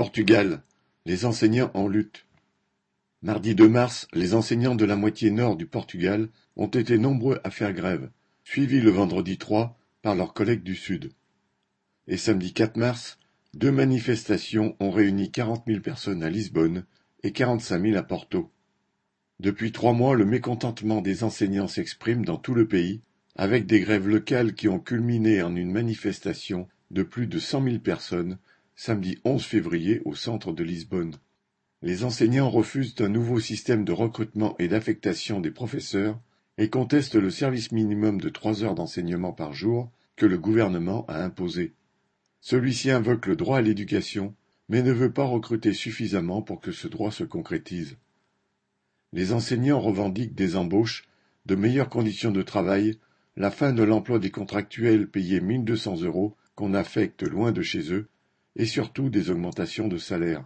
Portugal, les enseignants en lutte. Mardi 2 mars, les enseignants de la moitié nord du Portugal ont été nombreux à faire grève, suivis le vendredi 3 par leurs collègues du sud. Et samedi 4 mars, deux manifestations ont réuni quarante mille personnes à Lisbonne et quarante-cinq mille à Porto. Depuis trois mois, le mécontentement des enseignants s'exprime dans tout le pays, avec des grèves locales qui ont culminé en une manifestation de plus de cent mille personnes samedi 11 février au centre de Lisbonne. Les enseignants refusent un nouveau système de recrutement et d'affectation des professeurs et contestent le service minimum de trois heures d'enseignement par jour que le gouvernement a imposé. Celui-ci invoque le droit à l'éducation, mais ne veut pas recruter suffisamment pour que ce droit se concrétise. Les enseignants revendiquent des embauches, de meilleures conditions de travail, la fin de l'emploi des contractuels payés 1200 euros qu'on affecte loin de chez eux, et surtout des augmentations de salaire.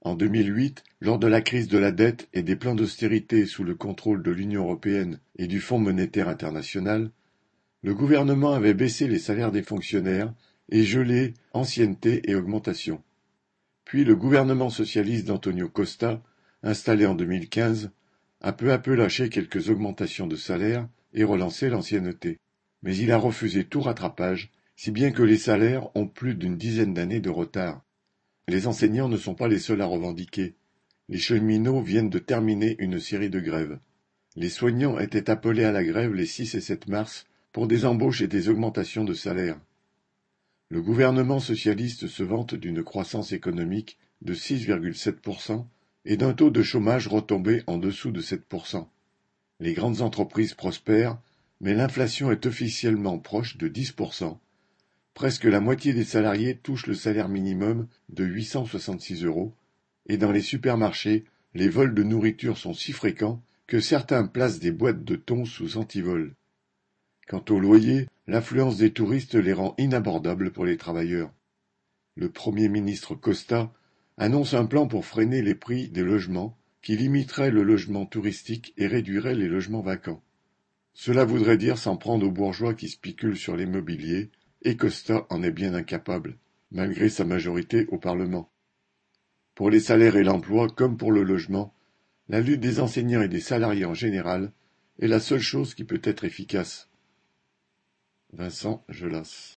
En 2008, lors de la crise de la dette et des plans d'austérité sous le contrôle de l'Union européenne et du Fonds monétaire international, le gouvernement avait baissé les salaires des fonctionnaires et gelé ancienneté et augmentation. Puis le gouvernement socialiste d'Antonio Costa installé en 2015, a peu à peu lâché quelques augmentations de salaire et relancé l'ancienneté. Mais il a refusé tout rattrapage, si bien que les salaires ont plus d'une dizaine d'années de retard. Les enseignants ne sont pas les seuls à revendiquer. Les cheminots viennent de terminer une série de grèves. Les soignants étaient appelés à la grève les 6 et 7 mars pour des embauches et des augmentations de salaire. Le gouvernement socialiste se vante d'une croissance économique de 6,7% et d'un taux de chômage retombé en dessous de 7%. Les grandes entreprises prospèrent, mais l'inflation est officiellement proche de 10%. Presque la moitié des salariés touchent le salaire minimum de 866 euros, et dans les supermarchés, les vols de nourriture sont si fréquents que certains placent des boîtes de thon sous antivol. Quant au loyer, l'affluence des touristes les rend inabordables pour les travailleurs. Le Premier ministre Costa annonce un plan pour freiner les prix des logements qui limiterait le logement touristique et réduirait les logements vacants. Cela voudrait dire s'en prendre aux bourgeois qui spéculent sur l'immobilier, et Costa en est bien incapable, malgré sa majorité au Parlement. Pour les salaires et l'emploi, comme pour le logement, la lutte des enseignants et des salariés en général est la seule chose qui peut être efficace. Vincent Gelas